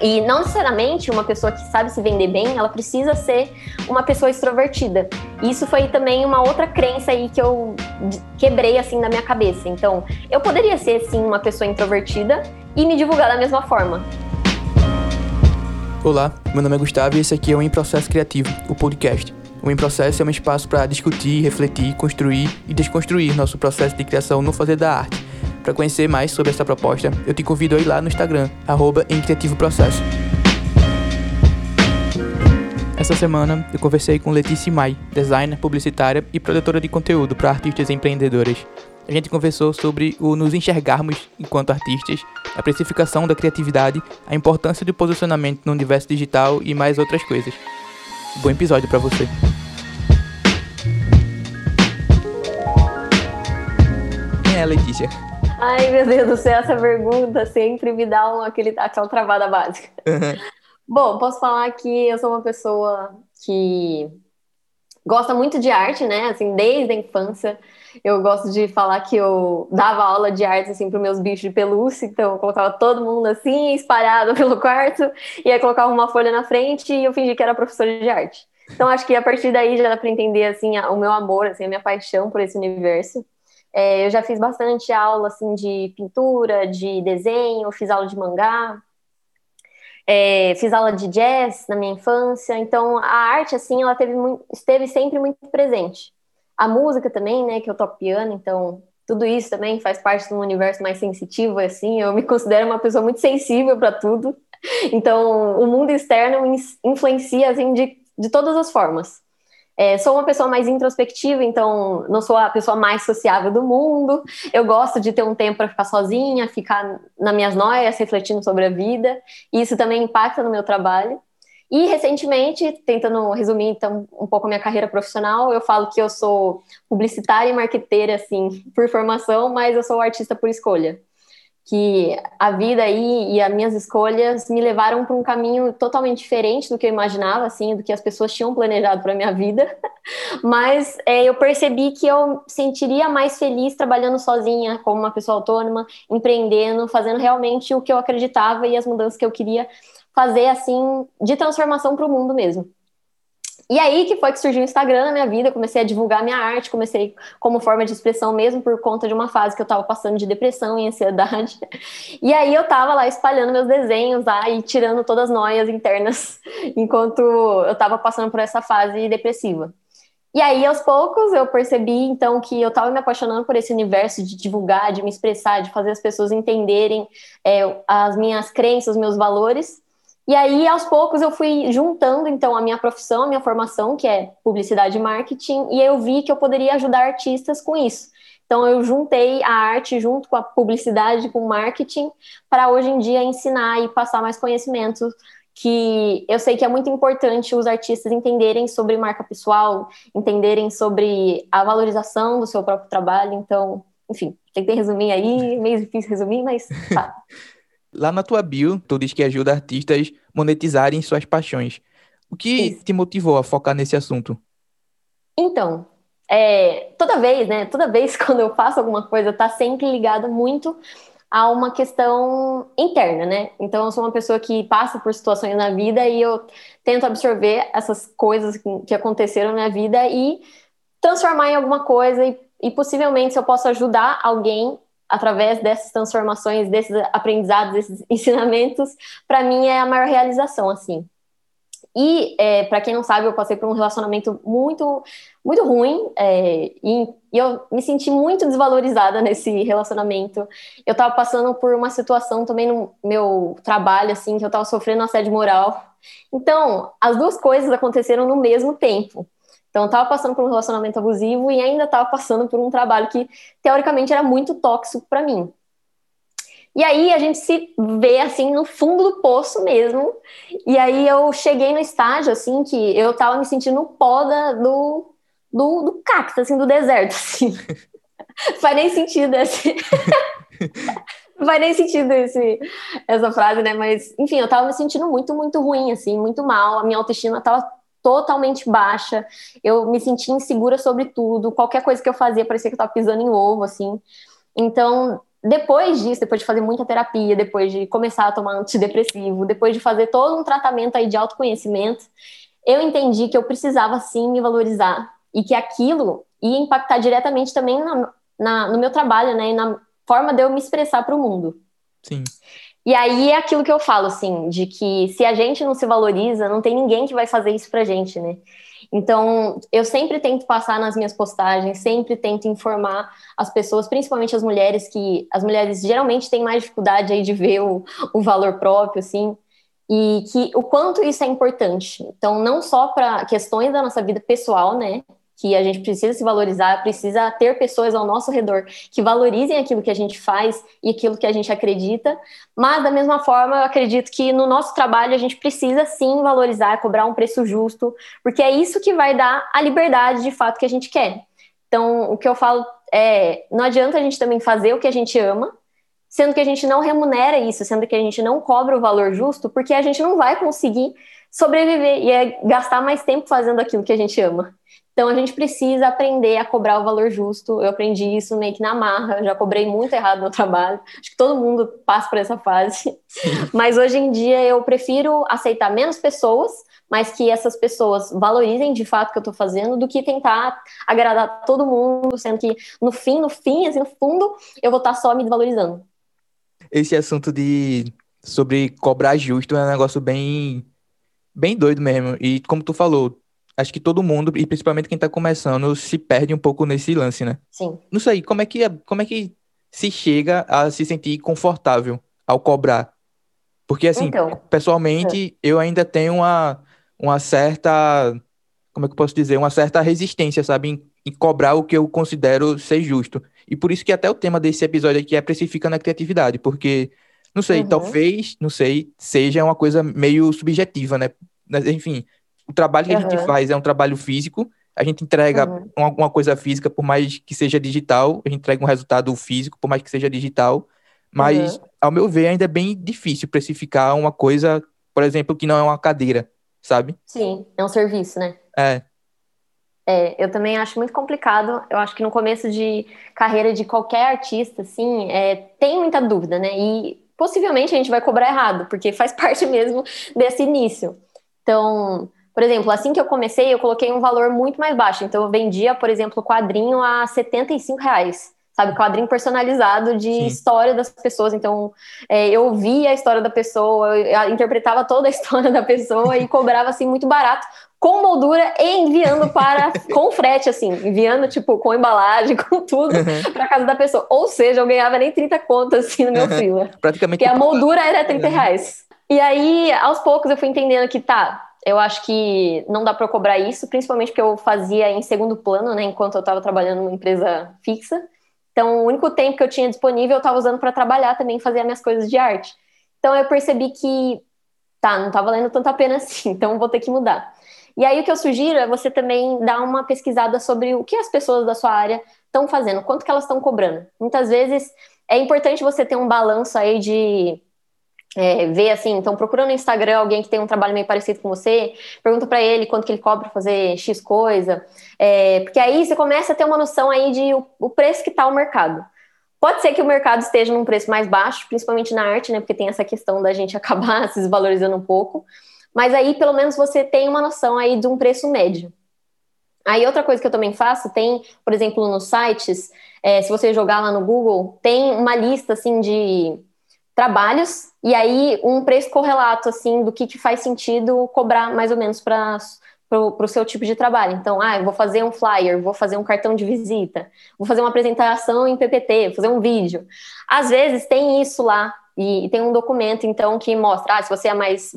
E não necessariamente uma pessoa que sabe se vender bem, ela precisa ser uma pessoa extrovertida. Isso foi também uma outra crença aí que eu quebrei assim na minha cabeça. Então, eu poderia ser sim uma pessoa introvertida e me divulgar da mesma forma. Olá, meu nome é Gustavo e esse aqui é o Em Processo Criativo, o podcast. O Em Processo é um espaço para discutir, refletir, construir e desconstruir nosso processo de criação no fazer da arte para conhecer mais sobre essa proposta, eu te convido a ir lá no Instagram, arroba em Criativo Processo. Essa semana eu conversei com Letícia Mai, designer, publicitária e produtora de conteúdo para artistas empreendedores. A gente conversou sobre o nos enxergarmos enquanto artistas, a precificação da criatividade, a importância do posicionamento no universo digital e mais outras coisas. Bom episódio para você. Quem é a Letícia? Ai, meu Deus do céu, essa pergunta sempre me dá um, aquele, aquela travada básica. Uhum. Bom, posso falar que eu sou uma pessoa que gosta muito de arte, né? Assim, desde a infância. Eu gosto de falar que eu dava aula de arte assim para meus bichos de pelúcia, então eu colocava todo mundo assim, espalhado pelo quarto, e aí colocava uma folha na frente e eu fingi que era professora de arte. Então acho que a partir daí já dá para entender assim o meu amor, assim, a minha paixão por esse universo. É, eu já fiz bastante aula assim de pintura, de desenho, fiz aula de mangá, é, fiz aula de jazz na minha infância. Então a arte assim ela teve muito, esteve sempre muito presente. A música também, né? Que eu toco piano, então tudo isso também faz parte de um universo mais sensitivo. Assim, eu me considero uma pessoa muito sensível para tudo. Então o mundo externo influencia assim de, de todas as formas. É, sou uma pessoa mais introspectiva, então não sou a pessoa mais sociável do mundo. Eu gosto de ter um tempo para ficar sozinha, ficar nas minhas noias, refletindo sobre a vida. E isso também impacta no meu trabalho. E recentemente, tentando resumir então um pouco a minha carreira profissional, eu falo que eu sou publicitária e marqueteira assim por formação, mas eu sou artista por escolha que a vida aí e as minhas escolhas me levaram para um caminho totalmente diferente do que eu imaginava, assim, do que as pessoas tinham planejado para minha vida. Mas é, eu percebi que eu sentiria mais feliz trabalhando sozinha, como uma pessoa autônoma, empreendendo, fazendo realmente o que eu acreditava e as mudanças que eu queria fazer, assim, de transformação para o mundo mesmo. E aí que foi que surgiu o Instagram na minha vida, comecei a divulgar minha arte, comecei como forma de expressão mesmo por conta de uma fase que eu estava passando de depressão e ansiedade. E aí eu estava lá espalhando meus desenhos lá e tirando todas as noias internas enquanto eu estava passando por essa fase depressiva. E aí, aos poucos, eu percebi, então, que eu estava me apaixonando por esse universo de divulgar, de me expressar, de fazer as pessoas entenderem é, as minhas crenças, meus valores. E aí, aos poucos, eu fui juntando, então, a minha profissão, a minha formação, que é publicidade e marketing, e eu vi que eu poderia ajudar artistas com isso. Então, eu juntei a arte junto com a publicidade, com o marketing, para hoje em dia ensinar e passar mais conhecimento que eu sei que é muito importante os artistas entenderem sobre marca pessoal, entenderem sobre a valorização do seu próprio trabalho. Então, enfim, tentei resumir aí, meio difícil resumir, mas tá. Lá na tua bio, tu diz que ajuda artistas monetizarem suas paixões. O que Isso. te motivou a focar nesse assunto? Então, é, toda vez, né? Toda vez quando eu faço alguma coisa, tá sempre ligado muito a uma questão interna, né? Então, eu sou uma pessoa que passa por situações na vida e eu tento absorver essas coisas que aconteceram na vida e transformar em alguma coisa e, e possivelmente se eu posso ajudar alguém através dessas transformações, desses aprendizados, desses ensinamentos, para mim é a maior realização, assim. E, é, para quem não sabe, eu passei por um relacionamento muito, muito ruim é, e, e, eu me senti muito desvalorizada nesse relacionamento. Eu estava passando por uma situação também no meu trabalho, assim, que eu estava sofrendo assédio moral. Então, as duas coisas aconteceram no mesmo tempo. Então, eu estava passando por um relacionamento abusivo e ainda estava passando por um trabalho que, teoricamente, era muito tóxico para mim. E aí a gente se vê assim no fundo do poço mesmo. E aí eu cheguei no estágio assim que eu tava me sentindo poda do, do, do cacto, assim, do deserto, assim. Faz nem sentido esse. faz nem sentido esse, essa frase, né? Mas, enfim, eu tava me sentindo muito, muito ruim, assim, muito mal. A minha autoestima tava totalmente baixa. Eu me sentia insegura sobre tudo. Qualquer coisa que eu fazia parecia que eu estava pisando em ovo, assim. Então, depois disso, depois de fazer muita terapia, depois de começar a tomar antidepressivo, depois de fazer todo um tratamento aí de autoconhecimento, eu entendi que eu precisava sim me valorizar e que aquilo ia impactar diretamente também na, na, no meu trabalho, né, e na forma de eu me expressar para o mundo. Sim. E aí é aquilo que eu falo, assim, de que se a gente não se valoriza, não tem ninguém que vai fazer isso pra gente, né? Então, eu sempre tento passar nas minhas postagens, sempre tento informar as pessoas, principalmente as mulheres, que as mulheres geralmente têm mais dificuldade aí de ver o, o valor próprio, assim, e que o quanto isso é importante. Então, não só para questões da nossa vida pessoal, né? Que a gente precisa se valorizar, precisa ter pessoas ao nosso redor que valorizem aquilo que a gente faz e aquilo que a gente acredita, mas da mesma forma eu acredito que no nosso trabalho a gente precisa sim valorizar, cobrar um preço justo, porque é isso que vai dar a liberdade de fato que a gente quer. Então, o que eu falo é, não adianta a gente também fazer o que a gente ama, sendo que a gente não remunera isso, sendo que a gente não cobra o valor justo, porque a gente não vai conseguir sobreviver e é gastar mais tempo fazendo aquilo que a gente ama. Então a gente precisa aprender a cobrar o valor justo. Eu aprendi isso meio que na marra, já cobrei muito errado no trabalho. Acho que todo mundo passa por essa fase. Mas hoje em dia eu prefiro aceitar menos pessoas, mas que essas pessoas valorizem de fato o que eu estou fazendo, do que tentar agradar todo mundo, sendo que no fim, no fim, assim, no fundo, eu vou estar só me valorizando. Esse assunto de sobre cobrar justo é um negócio bem bem doido mesmo. E como tu falou, acho que todo mundo, e principalmente quem tá começando, se perde um pouco nesse lance, né? Sim. Não sei, como é que, é, como é que se chega a se sentir confortável ao cobrar? Porque, assim, então, pessoalmente, é. eu ainda tenho uma, uma certa. Como é que eu posso dizer? Uma certa resistência, sabe? Em, em cobrar o que eu considero ser justo. E por isso que até o tema desse episódio aqui é precifica na criatividade, porque, não sei, uhum. talvez, não sei, seja uma coisa meio subjetiva, né? Enfim, o trabalho que uhum. a gente faz é um trabalho físico, a gente entrega uhum. alguma coisa física, por mais que seja digital, a gente entrega um resultado físico, por mais que seja digital, mas, uhum. ao meu ver, ainda é bem difícil precificar uma coisa, por exemplo, que não é uma cadeira, sabe? Sim, é um serviço, né? É. É, eu também acho muito complicado. Eu acho que no começo de carreira de qualquer artista, assim, é, tem muita dúvida, né? E possivelmente a gente vai cobrar errado, porque faz parte mesmo desse início. Então, por exemplo, assim que eu comecei, eu coloquei um valor muito mais baixo. Então, eu vendia, por exemplo, quadrinho a 75 reais. Sabe, quadrinho personalizado de Sim. história das pessoas. Então, é, eu via a história da pessoa, eu interpretava toda a história da pessoa e cobrava, assim, muito barato, com moldura e enviando para com frete, assim, enviando, tipo, com embalagem, com tudo, uhum. para casa da pessoa. Ou seja, eu ganhava nem 30 contas, assim, no meu uhum. Praticamente. Porque a moldura era 30 reais. E aí, aos poucos, eu fui entendendo que, tá, eu acho que não dá para cobrar isso, principalmente porque eu fazia em segundo plano, né, enquanto eu estava trabalhando numa empresa fixa. Então, o único tempo que eu tinha disponível eu estava usando para trabalhar também, fazer as minhas coisas de arte. Então, eu percebi que, tá, não está valendo tanta pena assim, então vou ter que mudar. E aí, o que eu sugiro é você também dar uma pesquisada sobre o que as pessoas da sua área estão fazendo, quanto que elas estão cobrando. Muitas vezes é importante você ter um balanço aí de é, ver assim, então procura no Instagram alguém que tem um trabalho meio parecido com você, pergunta para ele quanto que ele cobra fazer X coisa, é, porque aí você começa a ter uma noção aí de o, o preço que está o mercado. Pode ser que o mercado esteja num preço mais baixo, principalmente na arte, né? Porque tem essa questão da gente acabar se desvalorizando um pouco. Mas aí, pelo menos, você tem uma noção aí de um preço médio. Aí, outra coisa que eu também faço, tem, por exemplo, nos sites, é, se você jogar lá no Google, tem uma lista, assim, de trabalhos e aí um preço correlato assim do que, que faz sentido cobrar mais ou menos para o seu tipo de trabalho. Então, ah, vou fazer um flyer, vou fazer um cartão de visita, vou fazer uma apresentação em PPT, vou fazer um vídeo. Às vezes tem isso lá e, e tem um documento então que mostra ah, se você é mais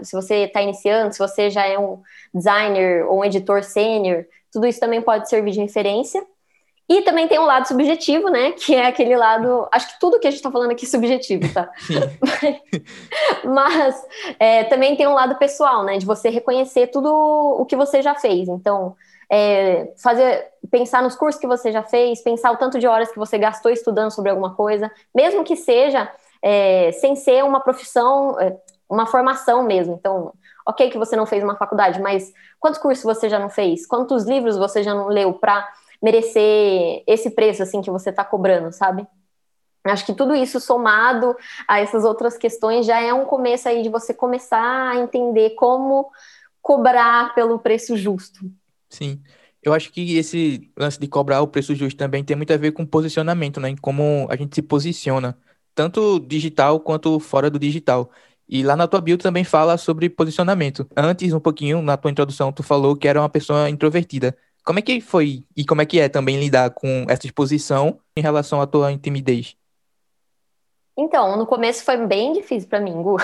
se você está iniciando, se você já é um designer ou um editor sênior, tudo isso também pode servir de referência. E também tem um lado subjetivo, né? Que é aquele lado. Acho que tudo que a gente está falando aqui é subjetivo, tá? Mas é, também tem um lado pessoal, né? De você reconhecer tudo o que você já fez. Então, é, fazer, pensar nos cursos que você já fez, pensar o tanto de horas que você gastou estudando sobre alguma coisa, mesmo que seja é, sem ser uma profissão, é, uma formação mesmo. Então, ok que você não fez uma faculdade, mas quantos cursos você já não fez? Quantos livros você já não leu para merecer esse preço assim que você está cobrando, sabe? Acho que tudo isso somado a essas outras questões já é um começo aí de você começar a entender como cobrar pelo preço justo. Sim. Eu acho que esse lance de cobrar o preço justo também tem muito a ver com posicionamento, né? Em como a gente se posiciona, tanto digital quanto fora do digital. E lá na tua bio também fala sobre posicionamento. Antes, um pouquinho, na tua introdução, tu falou que era uma pessoa introvertida. Como é que foi e como é que é também lidar com essa exposição em relação à tua timidez? Então, no começo foi bem difícil para mim, Gu.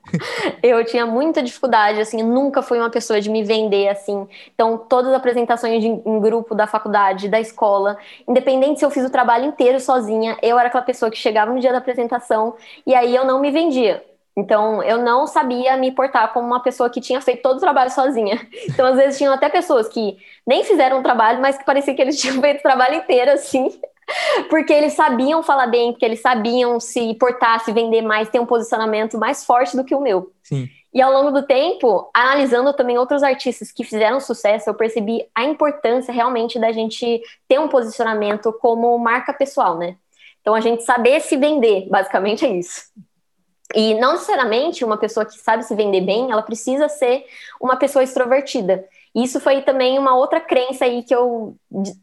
eu tinha muita dificuldade, assim, nunca fui uma pessoa de me vender, assim. Então, todas as apresentações de, em grupo da faculdade, da escola, independente se eu fiz o trabalho inteiro sozinha, eu era aquela pessoa que chegava no dia da apresentação e aí eu não me vendia. Então, eu não sabia me portar como uma pessoa que tinha feito todo o trabalho sozinha. Então, às vezes, tinham até pessoas que nem fizeram o trabalho, mas que parecia que eles tinham feito o trabalho inteiro, assim porque eles sabiam falar bem, porque eles sabiam se portar, se vender mais, ter um posicionamento mais forte do que o meu. Sim. E ao longo do tempo, analisando também outros artistas que fizeram sucesso, eu percebi a importância realmente da gente ter um posicionamento como marca pessoal, né? Então a gente saber se vender, basicamente é isso. E não necessariamente uma pessoa que sabe se vender bem, ela precisa ser uma pessoa extrovertida. Isso foi também uma outra crença aí que eu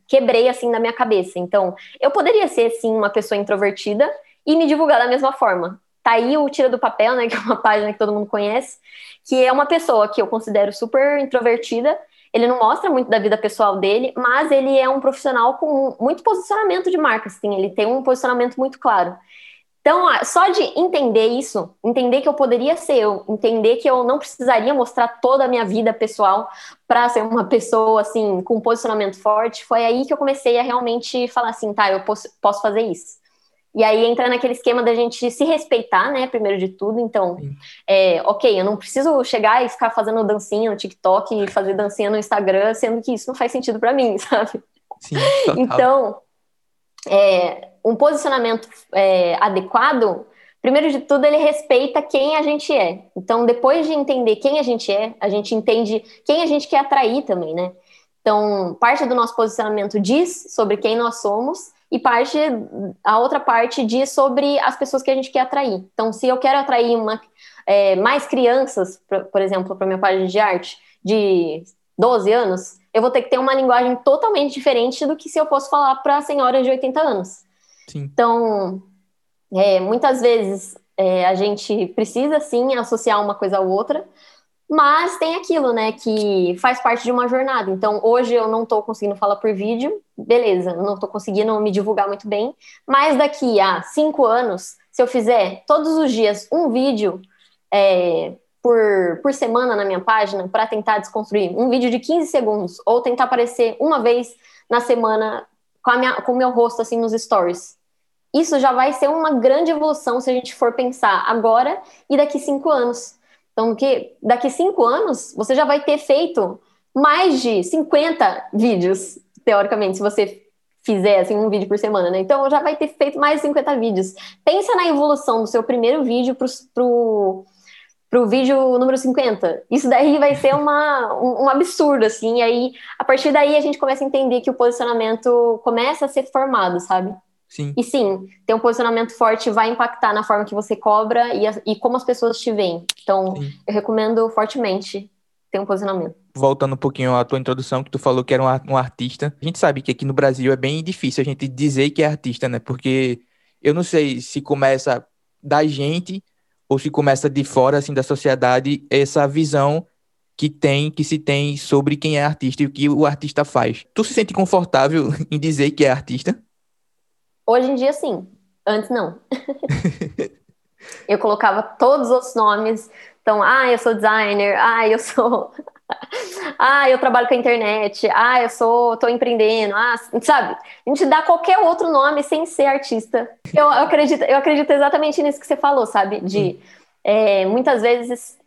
quebrei assim na minha cabeça. Então, eu poderia ser sim uma pessoa introvertida e me divulgar da mesma forma. Tá aí o Tira do Papel, né, que é uma página que todo mundo conhece, que é uma pessoa que eu considero super introvertida. Ele não mostra muito da vida pessoal dele, mas ele é um profissional com muito posicionamento de marca, assim, ele tem um posicionamento muito claro. Então, só de entender isso, entender que eu poderia ser eu, entender que eu não precisaria mostrar toda a minha vida pessoal para ser uma pessoa assim com um posicionamento forte, foi aí que eu comecei a realmente falar assim, tá, eu posso, posso fazer isso. E aí entra naquele esquema da gente se respeitar, né, primeiro de tudo. Então, é, ok, eu não preciso chegar e ficar fazendo dancinha no TikTok e fazer dancinha no Instagram, sendo que isso não faz sentido para mim, sabe? Sim, total. Então, é, um posicionamento é, adequado, primeiro de tudo, ele respeita quem a gente é. Então, depois de entender quem a gente é, a gente entende quem a gente quer atrair também, né? Então, parte do nosso posicionamento diz sobre quem nós somos e parte, a outra parte diz sobre as pessoas que a gente quer atrair. Então, se eu quero atrair uma, é, mais crianças, por, por exemplo, para minha página de arte, de 12 anos, eu vou ter que ter uma linguagem totalmente diferente do que se eu fosse falar para senhoras de 80 anos. Sim. Então, é, muitas vezes é, a gente precisa sim associar uma coisa à outra, mas tem aquilo, né, que faz parte de uma jornada. Então, hoje eu não estou conseguindo falar por vídeo, beleza, não estou conseguindo me divulgar muito bem, mas daqui a cinco anos, se eu fizer todos os dias um vídeo é, por, por semana na minha página para tentar desconstruir, um vídeo de 15 segundos, ou tentar aparecer uma vez na semana com, o meu rosto assim nos stories. Isso já vai ser uma grande evolução se a gente for pensar agora e daqui cinco anos. Então, que daqui cinco anos você já vai ter feito mais de 50 vídeos, teoricamente, se você fizer assim, um vídeo por semana, né? Então já vai ter feito mais de 50 vídeos. Pensa na evolução do seu primeiro vídeo pro, pro para o vídeo número 50. Isso daí vai ser uma, um, um, absurdo, assim. E aí, a partir daí, a gente começa a entender que o posicionamento começa a ser formado, sabe? Sim. E sim, ter um posicionamento forte vai impactar na forma que você cobra e, a, e como as pessoas te veem. Então, sim. eu recomendo fortemente ter um posicionamento. Voltando um pouquinho à tua introdução, que tu falou que era um, um artista. A gente sabe que aqui no Brasil é bem difícil a gente dizer que é artista, né? Porque eu não sei se começa da gente ou se começa de fora assim da sociedade essa visão que tem que se tem sobre quem é artista e o que o artista faz. Tu se sente confortável em dizer que é artista? Hoje em dia sim, antes não. eu colocava todos os nomes, então, ah, eu sou designer, ah, eu sou ah, eu trabalho com a internet, ah, eu sou, tô empreendendo, ah, sabe? A gente dá qualquer outro nome sem ser artista. Eu, eu acredito, eu acredito exatamente nisso que você falou, sabe? De é, muitas vezes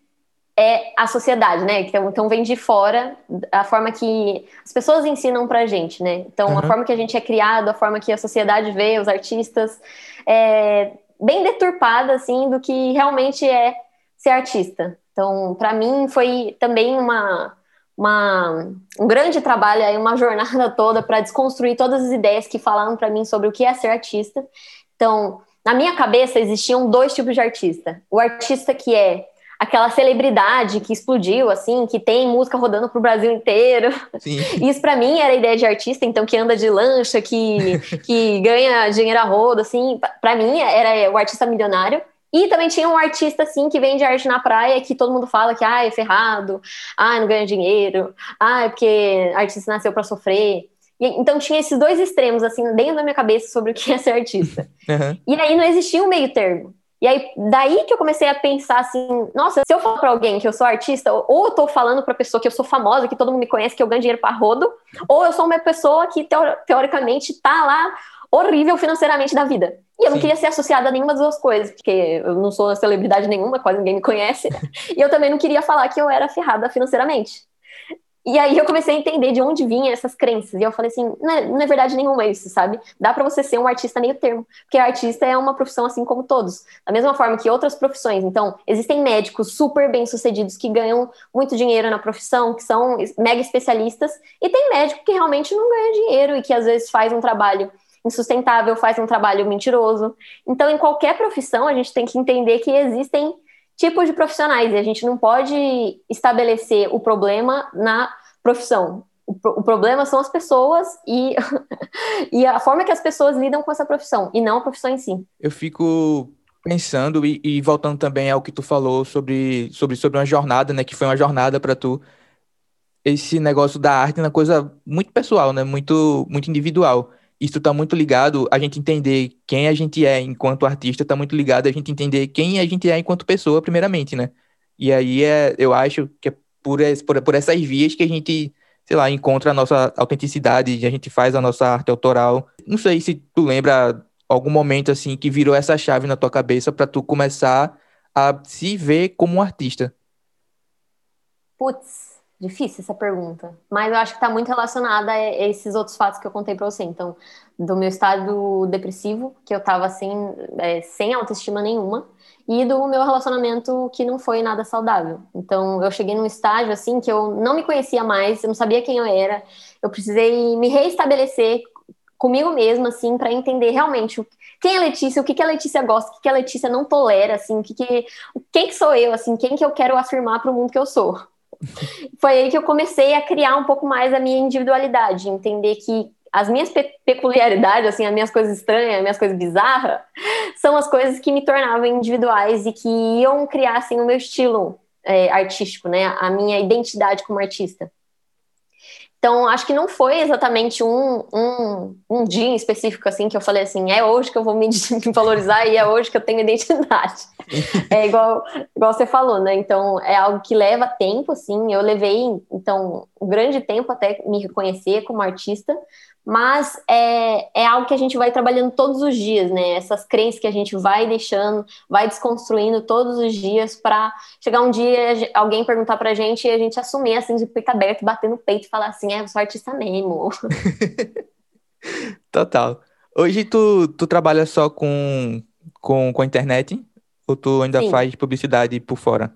é a sociedade, né? Então, então vem de fora a forma que as pessoas ensinam pra gente, né? Então, uhum. a forma que a gente é criado, a forma que a sociedade vê os artistas, é bem deturpada, assim, do que realmente é ser artista. Então, para mim, foi também uma, uma, um grande trabalho, aí, uma jornada toda para desconstruir todas as ideias que falaram para mim sobre o que é ser artista. Então, na minha cabeça existiam dois tipos de artista. O artista que é aquela celebridade que explodiu, assim, que tem música rodando pro Brasil inteiro. Sim. Isso para mim era a ideia de artista, então que anda de lancha, que, que ganha dinheiro a rodo, assim, para mim era o artista milionário. E também tinha um artista, assim, que vende arte na praia, que todo mundo fala que, ah, é ferrado, ah, não ganha dinheiro, ah, é porque artista nasceu para sofrer. E, então tinha esses dois extremos, assim, dentro da minha cabeça sobre o que é ser artista. Uhum. E aí não existia um meio termo. E aí, daí que eu comecei a pensar assim, nossa, se eu falar para alguém que eu sou artista, ou eu tô falando pra pessoa que eu sou famosa, que todo mundo me conhece, que eu ganho dinheiro para rodo, ou eu sou uma pessoa que teoricamente tá lá horrível financeiramente da vida. E eu não Sim. queria ser associada a nenhuma das duas coisas, porque eu não sou celebridade nenhuma, quase ninguém me conhece. e eu também não queria falar que eu era ferrada financeiramente. E aí eu comecei a entender de onde vinham essas crenças. E eu falei assim, não é, não é verdade nenhuma isso, sabe? Dá para você ser um artista meio termo. Porque artista é uma profissão assim como todos. Da mesma forma que outras profissões. Então, existem médicos super bem-sucedidos que ganham muito dinheiro na profissão, que são mega especialistas. E tem médico que realmente não ganha dinheiro e que às vezes faz um trabalho insustentável, faz um trabalho mentiroso. Então, em qualquer profissão, a gente tem que entender que existem tipos de profissionais e a gente não pode estabelecer o problema na profissão. O, o problema são as pessoas e, e a forma que as pessoas lidam com essa profissão, e não a profissão em si. Eu fico pensando e, e, voltando também ao que tu falou sobre, sobre, sobre uma jornada, né? Que foi uma jornada para tu. Esse negócio da arte é uma coisa muito pessoal, né? Muito, muito individual isso está muito ligado a gente entender quem a gente é enquanto artista, está muito ligado a gente entender quem a gente é enquanto pessoa, primeiramente, né? E aí é, eu acho que é por, por, por essas vias que a gente, sei lá, encontra a nossa autenticidade, a gente faz a nossa arte autoral. Não sei se tu lembra algum momento assim que virou essa chave na tua cabeça para tu começar a se ver como um artista. Putz, Difícil essa pergunta, mas eu acho que está muito relacionada a esses outros fatos que eu contei para você. Então, do meu estado depressivo, que eu estava assim, é, sem autoestima nenhuma, e do meu relacionamento que não foi nada saudável. Então, eu cheguei num estágio assim que eu não me conhecia mais, eu não sabia quem eu era, eu precisei me reestabelecer comigo mesma, assim, para entender realmente quem é Letícia, o que, que a Letícia gosta, o que, que a Letícia não tolera, assim, o que, que quem que sou eu, assim, quem que eu quero afirmar para o mundo que eu sou. Foi aí que eu comecei a criar um pouco mais a minha individualidade, entender que as minhas pe peculiaridades, assim, as minhas coisas estranhas, as minhas coisas bizarras, são as coisas que me tornavam individuais e que iam criar, assim, o meu estilo é, artístico, né? A minha identidade como artista. Então, acho que não foi exatamente um, um, um dia em específico, assim, que eu falei assim, é hoje que eu vou me valorizar e é hoje que eu tenho identidade. é igual, igual você falou, né? Então, é algo que leva tempo, assim. Eu levei, então, um grande tempo até me reconhecer como artista, mas é, é algo que a gente vai trabalhando todos os dias, né? Essas crenças que a gente vai deixando, vai desconstruindo todos os dias para chegar um dia alguém perguntar pra gente e a gente assumir assim de peito aberto, bater no peito e falar assim, é, eu sou artista mesmo. Total. Hoje tu, tu trabalha só com, com, com a internet? Ou tu ainda Sim. faz publicidade por fora?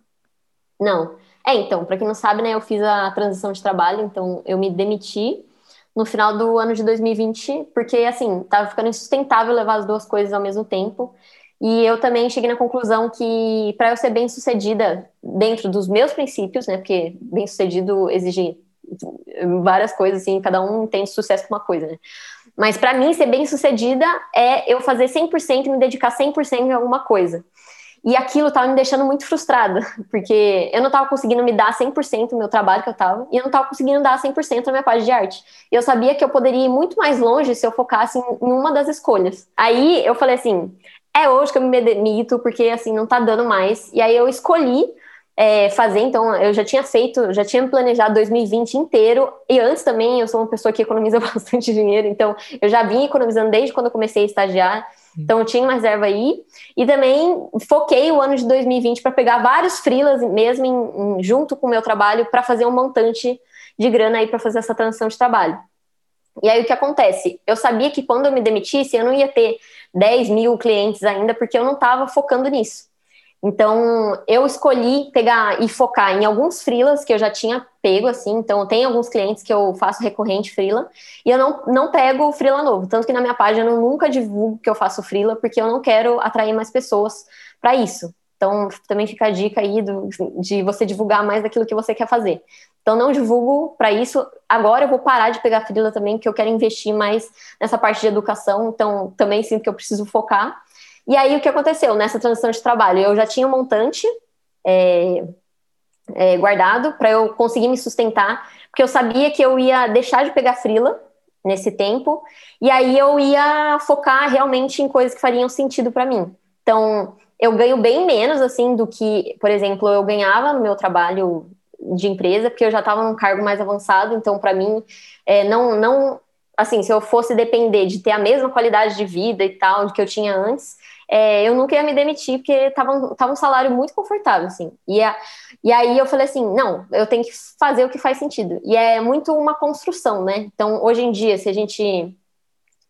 Não. É, então, para quem não sabe, né, eu fiz a transição de trabalho, então eu me demiti no final do ano de 2020, porque assim, tava ficando insustentável levar as duas coisas ao mesmo tempo. E eu também cheguei na conclusão que para eu ser bem-sucedida dentro dos meus princípios, né, porque bem-sucedido exige várias coisas assim, cada um tem sucesso com uma coisa, né? Mas para mim ser bem-sucedida é eu fazer 100% e me dedicar 100% em alguma coisa. E aquilo estava me deixando muito frustrada, porque eu não estava conseguindo me dar 100% do meu trabalho que eu estava, e eu não estava conseguindo dar 100% da minha parte de arte. Eu sabia que eu poderia ir muito mais longe se eu focasse em, em uma das escolhas. Aí eu falei assim: é hoje que eu me demito, porque assim, não está dando mais. E aí eu escolhi é, fazer, então eu já tinha feito, já tinha planejado 2020 inteiro, e antes também eu sou uma pessoa que economiza bastante dinheiro, então eu já vim economizando desde quando eu comecei a estagiar. Então eu tinha uma reserva aí e também foquei o ano de 2020 para pegar vários freelas mesmo em, em, junto com o meu trabalho para fazer um montante de grana aí para fazer essa transição de trabalho. E aí o que acontece? Eu sabia que quando eu me demitisse eu não ia ter 10 mil clientes ainda porque eu não estava focando nisso. Então, eu escolhi pegar e focar em alguns freelas que eu já tinha pego, assim. Então, tem alguns clientes que eu faço recorrente freela e eu não, não pego freela novo. Tanto que na minha página eu nunca divulgo que eu faço freela, porque eu não quero atrair mais pessoas para isso. Então, também fica a dica aí do, de você divulgar mais daquilo que você quer fazer. Então, não divulgo para isso. Agora eu vou parar de pegar freela também, porque eu quero investir mais nessa parte de educação. Então, também sinto que eu preciso focar. E aí, o que aconteceu nessa transição de trabalho? Eu já tinha um montante é, é, guardado para eu conseguir me sustentar, porque eu sabia que eu ia deixar de pegar frila nesse tempo, e aí eu ia focar realmente em coisas que fariam sentido para mim. Então, eu ganho bem menos, assim, do que, por exemplo, eu ganhava no meu trabalho de empresa, porque eu já estava num cargo mais avançado, então, para mim, é, não, não, assim, se eu fosse depender de ter a mesma qualidade de vida e tal, que eu tinha antes, é, eu nunca ia me demitir, porque estava tava um salário muito confortável, assim. E, a, e aí eu falei assim, não, eu tenho que fazer o que faz sentido. E é muito uma construção, né? Então, hoje em dia, se a gente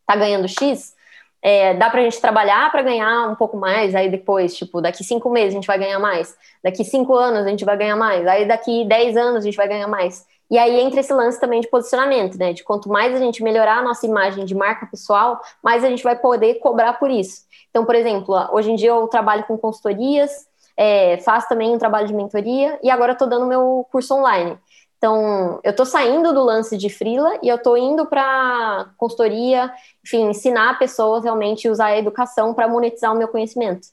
tá ganhando X, é, dá pra gente trabalhar para ganhar um pouco mais, aí depois, tipo, daqui cinco meses a gente vai ganhar mais, daqui cinco anos a gente vai ganhar mais, aí daqui dez anos a gente vai ganhar mais. E aí entra esse lance também de posicionamento, né? De quanto mais a gente melhorar a nossa imagem de marca pessoal, mais a gente vai poder cobrar por isso. Então, por exemplo, hoje em dia eu trabalho com consultorias, é, faço também um trabalho de mentoria e agora estou dando meu curso online. Então, eu estou saindo do lance de freela e eu estou indo para consultoria, enfim, ensinar pessoas realmente usar a educação para monetizar o meu conhecimento.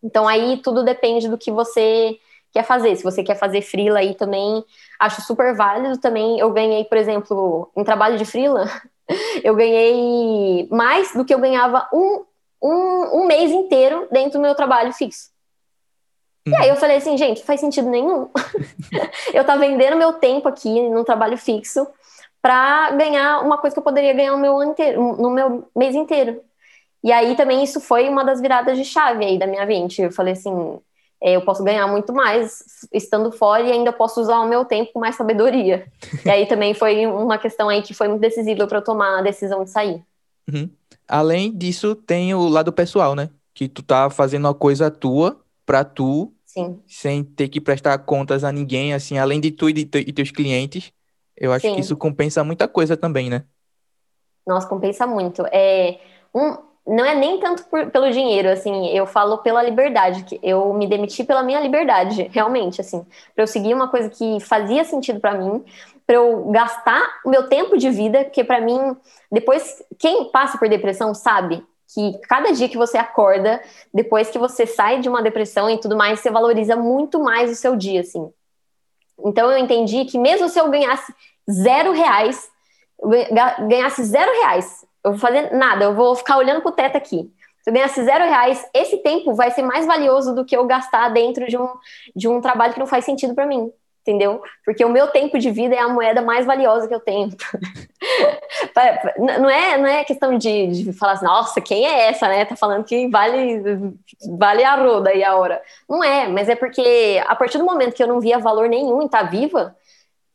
Então, aí tudo depende do que você quer fazer. Se você quer fazer freela aí também, acho super válido. Também eu ganhei, por exemplo, em trabalho de freela, eu ganhei mais do que eu ganhava um um, um mês inteiro dentro do meu trabalho fixo. E aí eu falei assim, gente, faz sentido nenhum. eu tá vendendo meu tempo aqui no trabalho fixo para ganhar uma coisa que eu poderia ganhar no meu ano inteiro, no meu mês inteiro. E aí também isso foi uma das viradas de chave aí da minha mente. Eu falei assim, eu posso ganhar muito mais estando fora e ainda posso usar o meu tempo com mais sabedoria. e aí também foi uma questão aí que foi muito decisiva para eu tomar a decisão de sair. Uhum. Além disso, tem o lado pessoal, né? Que tu tá fazendo uma coisa tua, pra tu, Sim. sem ter que prestar contas a ninguém, assim, além de tu e de te e teus clientes. Eu acho Sim. que isso compensa muita coisa também, né? Nossa, compensa muito. É, um, não é nem tanto por- pelo dinheiro, assim, eu falo pela liberdade, que eu me demiti pela minha liberdade, realmente, assim, para eu seguir uma coisa que fazia sentido para mim, para eu gastar o meu tempo de vida, porque para mim, depois, quem passa por depressão sabe que cada dia que você acorda, depois que você sai de uma depressão e tudo mais, você valoriza muito mais o seu dia, assim. Então eu entendi que mesmo se eu ganhasse zero reais, ganhasse zero reais, eu vou fazer nada, eu vou ficar olhando pro teto aqui. Se eu ganhasse zero reais, esse tempo vai ser mais valioso do que eu gastar dentro de um, de um trabalho que não faz sentido para mim, entendeu? Porque o meu tempo de vida é a moeda mais valiosa que eu tenho. Não, é, não é questão de, de falar assim, nossa, quem é essa, né? Tá falando que vale, vale a roda e a hora. Não é, mas é porque a partir do momento que eu não via valor nenhum em estar viva,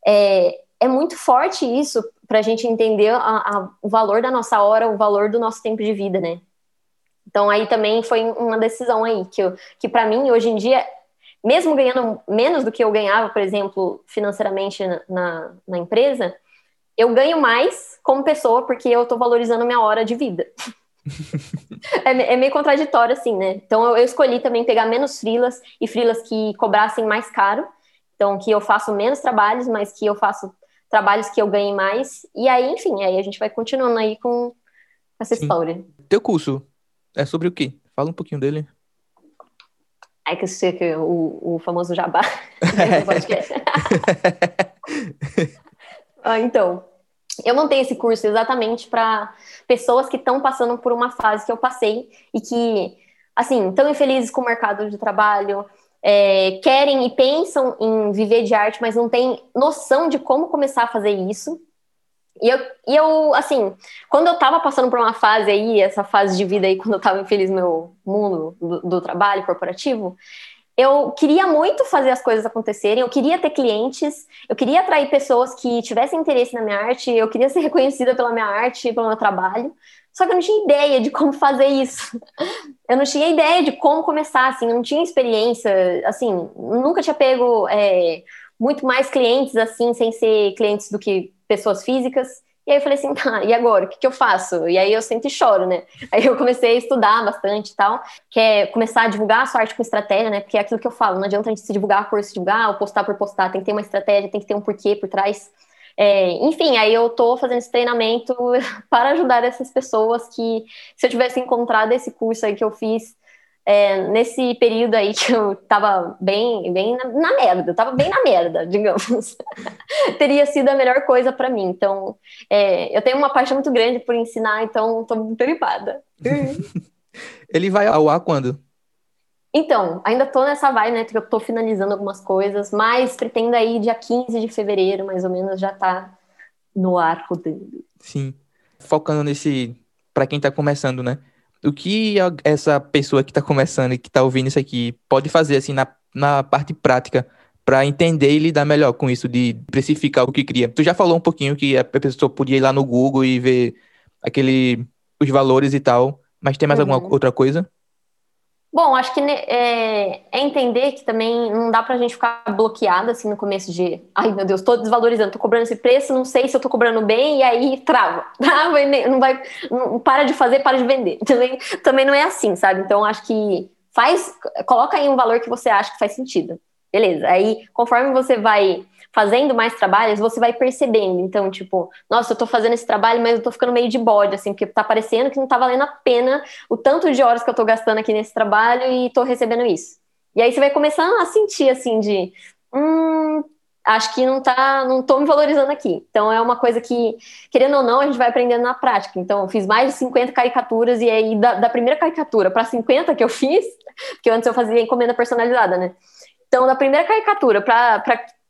é, é muito forte isso para a gente entender a- a- o valor da nossa hora, o valor do nosso tempo de vida, né? Então aí também foi uma decisão aí que, eu- que para mim hoje em dia, mesmo ganhando menos do que eu ganhava, por exemplo, financeiramente na, na, empresa, eu ganho mais como pessoa porque eu estou valorizando minha hora de vida. é, é meio contraditório assim, né? Então eu, eu escolhi também pegar menos frilas e frilas que cobrassem mais caro, então que eu faço menos trabalhos, mas que eu faço trabalhos que eu ganhe mais. E aí, enfim, aí a gente vai continuando aí com essa Sim. história. Teu curso é sobre o quê? Fala um pouquinho dele. Ai, que eu sei que o, o famoso jabá. Ah, então, eu montei esse curso exatamente para pessoas que estão passando por uma fase que eu passei e que, assim, estão infelizes com o mercado de trabalho, é, querem e pensam em viver de arte, mas não têm noção de como começar a fazer isso. E eu, e eu, assim, quando eu tava passando por uma fase aí, essa fase de vida aí, quando eu tava infeliz no meu mundo do, do trabalho corporativo, eu queria muito fazer as coisas acontecerem, eu queria ter clientes, eu queria atrair pessoas que tivessem interesse na minha arte, eu queria ser reconhecida pela minha arte, pelo meu trabalho. Só que eu não tinha ideia de como fazer isso. Eu não tinha ideia de como começar, assim, não tinha experiência, assim, nunca tinha pego é, muito mais clientes, assim, sem ser clientes do que pessoas físicas. E aí eu falei assim, tá, e agora? O que, que eu faço? E aí eu sempre choro, né? Aí eu comecei a estudar bastante e tal, que é começar a divulgar a sua arte com estratégia, né? Porque é aquilo que eu falo, não adianta a gente se divulgar por se divulgar, ou postar por postar, tem que ter uma estratégia, tem que ter um porquê por trás. É, enfim, aí eu tô fazendo esse treinamento para ajudar essas pessoas que, se eu tivesse encontrado esse curso aí que eu fiz é, nesse período aí que eu tava bem, bem na, merda, tava bem na merda, digamos, teria sido a melhor coisa para mim. Então, é, eu tenho uma paixão muito grande por ensinar, então tô muito animada. Ele vai ao ar quando? Então, ainda tô nessa vibe, né? Que eu tô finalizando algumas coisas, mas pretendo aí dia 15 de fevereiro, mais ou menos, já tá no ar rodando. Sim. Focando nesse. para quem tá começando, né? O que essa pessoa que tá começando e que tá ouvindo isso aqui pode fazer, assim, na, na parte prática para entender e lidar melhor com isso de precificar o que cria. Tu já falou um pouquinho que a pessoa podia ir lá no Google e ver aquele os valores e tal, mas tem mais uhum. alguma outra coisa? Bom, acho que né, é, é, entender que também não dá pra gente ficar bloqueada assim no começo de ai meu Deus, tô desvalorizando, tô cobrando esse preço, não sei se eu cobrando bem, e aí trava. Tá? Não vai, não, para de fazer, para de vender. Também, também não é assim, sabe? Então acho que faz, coloca aí um valor que você acha que faz sentido. Beleza. Aí, conforme você vai fazendo mais trabalhos, você vai percebendo. Então, tipo, nossa, eu tô fazendo esse trabalho, mas eu tô ficando meio de bode, assim, porque tá parecendo que não tá valendo a pena o tanto de horas que eu tô gastando aqui nesse trabalho e tô recebendo isso. E aí você vai começando a sentir, assim, de. Hum, acho que não tá, não tô me valorizando aqui. Então é uma coisa que, querendo ou não, a gente vai aprendendo na prática. Então, eu fiz mais de 50 caricaturas e aí da, da primeira caricatura para 50 que eu fiz, porque antes eu fazia encomenda personalizada, né? Então, da primeira caricatura para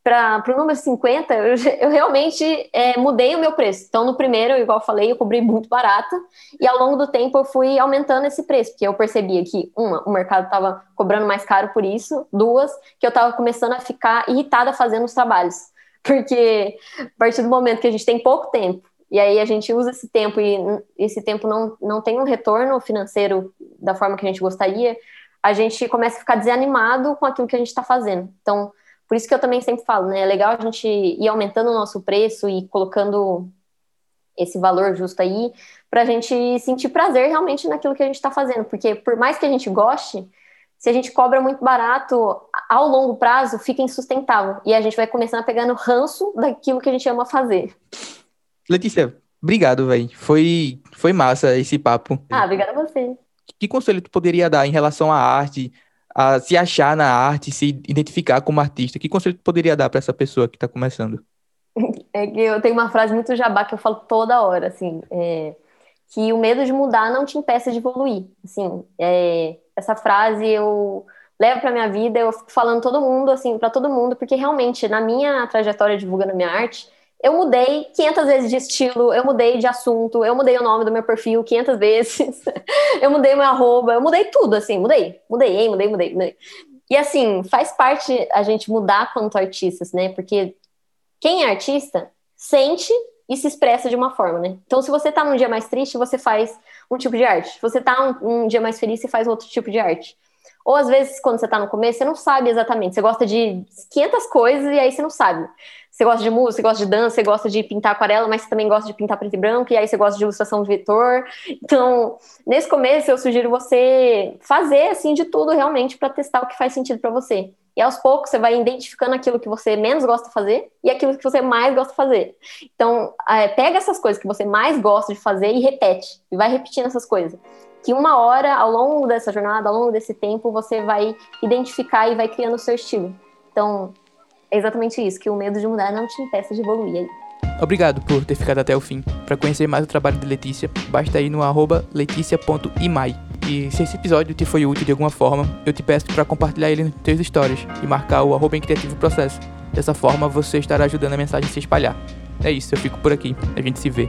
para o número 50, eu, eu realmente é, mudei o meu preço. Então, no primeiro, igual eu falei, eu cobri muito barato, e ao longo do tempo eu fui aumentando esse preço, porque eu percebia que, uma, o mercado estava cobrando mais caro por isso, duas, que eu estava começando a ficar irritada fazendo os trabalhos. Porque a partir do momento que a gente tem pouco tempo, e aí a gente usa esse tempo e esse tempo não, não tem um retorno financeiro da forma que a gente gostaria, a gente começa a ficar desanimado com aquilo que a gente está fazendo. Então, por isso que eu também sempre falo, né? É legal a gente ir aumentando o nosso preço e colocando esse valor justo aí, para a gente sentir prazer realmente naquilo que a gente está fazendo. Porque por mais que a gente goste, se a gente cobra muito barato, ao longo prazo fica insustentável. E a gente vai começando a pegar no ranço daquilo que a gente ama fazer. Letícia, obrigado, velho. Foi, foi massa esse papo. Ah, obrigada a você. Que conselho tu poderia dar em relação à arte, a se achar na arte, se identificar como artista? Que conselho poderia dar para essa pessoa que está começando? É que eu tenho uma frase muito jabá que eu falo toda hora, assim, é, que o medo de mudar não te impeça de evoluir. Assim, é, essa frase eu levo para minha vida, eu fico falando todo mundo, assim, para todo mundo, porque realmente na minha trajetória divulgando minha arte, eu mudei 500 vezes de estilo, eu mudei de assunto, eu mudei o nome do meu perfil 500 vezes, eu mudei meu arroba, eu mudei tudo, assim, mudei, mudei, mudei, mudei, mudei. E assim, faz parte a gente mudar quanto artistas, né? Porque quem é artista sente e se expressa de uma forma, né? Então, se você tá num dia mais triste, você faz um tipo de arte. Se você tá um, um dia mais feliz, você faz outro tipo de arte. Ou às vezes, quando você tá no começo, você não sabe exatamente. Você gosta de 500 coisas e aí você não sabe. Você gosta de música, você gosta de dança, você gosta de pintar aquarela, mas você também gosta de pintar preto e branco, e aí você gosta de ilustração de vetor. Então, nesse começo, eu sugiro você fazer assim de tudo realmente para testar o que faz sentido para você. E aos poucos você vai identificando aquilo que você menos gosta de fazer e aquilo que você mais gosta de fazer. Então, é, pega essas coisas que você mais gosta de fazer e repete. E vai repetindo essas coisas. Que uma hora, ao longo dessa jornada, ao longo desse tempo, você vai identificar e vai criando o seu estilo. Então, é exatamente isso, que o medo de mudar não te impeça de evoluir aí. Obrigado por ter ficado até o fim. Para conhecer mais o trabalho de Letícia, basta ir no arroba leticia.imai. E se esse episódio te foi útil de alguma forma, eu te peço para compartilhar ele nos teus stories e marcar o arroba em criativo processo. Dessa forma, você estará ajudando a mensagem a se espalhar. É isso, eu fico por aqui. A gente se vê.